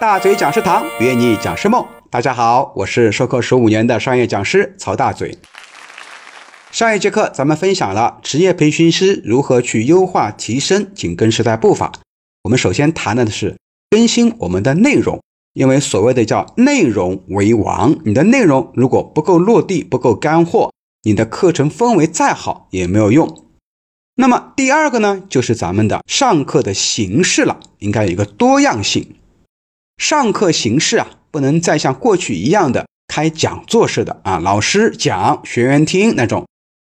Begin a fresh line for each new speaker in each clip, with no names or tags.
大嘴讲师堂约你讲师梦，大家好，我是授课十五年的商业讲师曹大嘴。上一节课咱们分享了职业培训师如何去优化提升紧跟时代步伐。我们首先谈的是更新我们的内容，因为所谓的叫内容为王，你的内容如果不够落地、不够干货，你的课程氛围再好也没有用。那么第二个呢，就是咱们的上课的形式了，应该有一个多样性。上课形式啊，不能再像过去一样的开讲座式的啊，老师讲，学员听那种，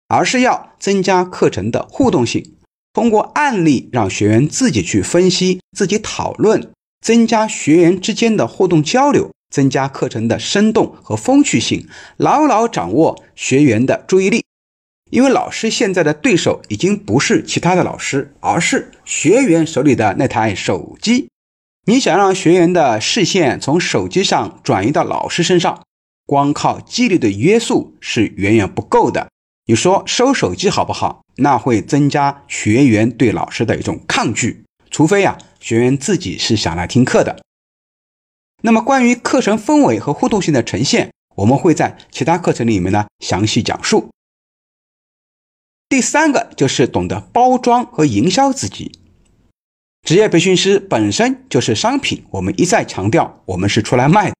而是要增加课程的互动性，通过案例让学员自己去分析、自己讨论，增加学员之间的互动交流，增加课程的生动和风趣性，牢牢掌握学员的注意力。因为老师现在的对手已经不是其他的老师，而是学员手里的那台手机。你想让学员的视线从手机上转移到老师身上，光靠纪律的约束是远远不够的。你说收手机好不好？那会增加学员对老师的一种抗拒，除非呀，学员自己是想来听课的。那么关于课程氛围和互动性的呈现，我们会在其他课程里面呢详细讲述。第三个就是懂得包装和营销自己。职业培训师本身就是商品，我们一再强调，我们是出来卖的，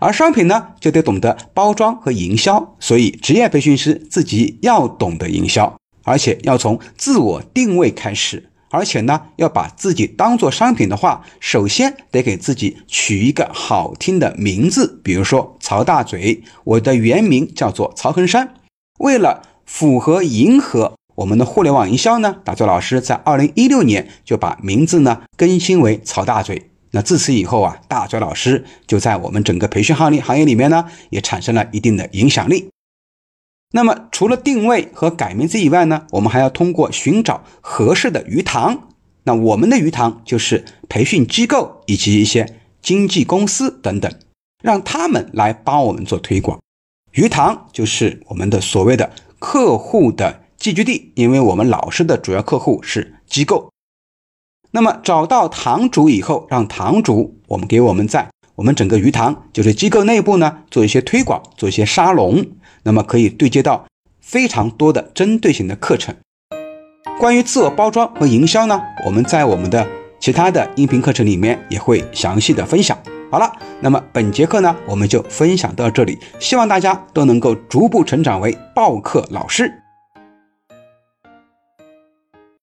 而商品呢就得懂得包装和营销，所以职业培训师自己要懂得营销，而且要从自我定位开始，而且呢要把自己当做商品的话，首先得给自己取一个好听的名字，比如说曹大嘴，我的原名叫做曹恒山，为了符合迎合。我们的互联网营销呢，大嘴老师在二零一六年就把名字呢更新为曹大嘴。那自此以后啊，大嘴老师就在我们整个培训行业行业里面呢，也产生了一定的影响力。那么除了定位和改名字以外呢，我们还要通过寻找合适的鱼塘。那我们的鱼塘就是培训机构以及一些经纪公司等等，让他们来帮我们做推广。鱼塘就是我们的所谓的客户的。聚居地，因为我们老师的主要客户是机构。那么找到堂主以后，让堂主我们给我们在我们整个鱼塘，就是机构内部呢做一些推广，做一些沙龙，那么可以对接到非常多的针对性的课程。关于自我包装和营销呢，我们在我们的其他的音频课程里面也会详细的分享。好了，那么本节课呢，我们就分享到这里，希望大家都能够逐步成长为报课老师。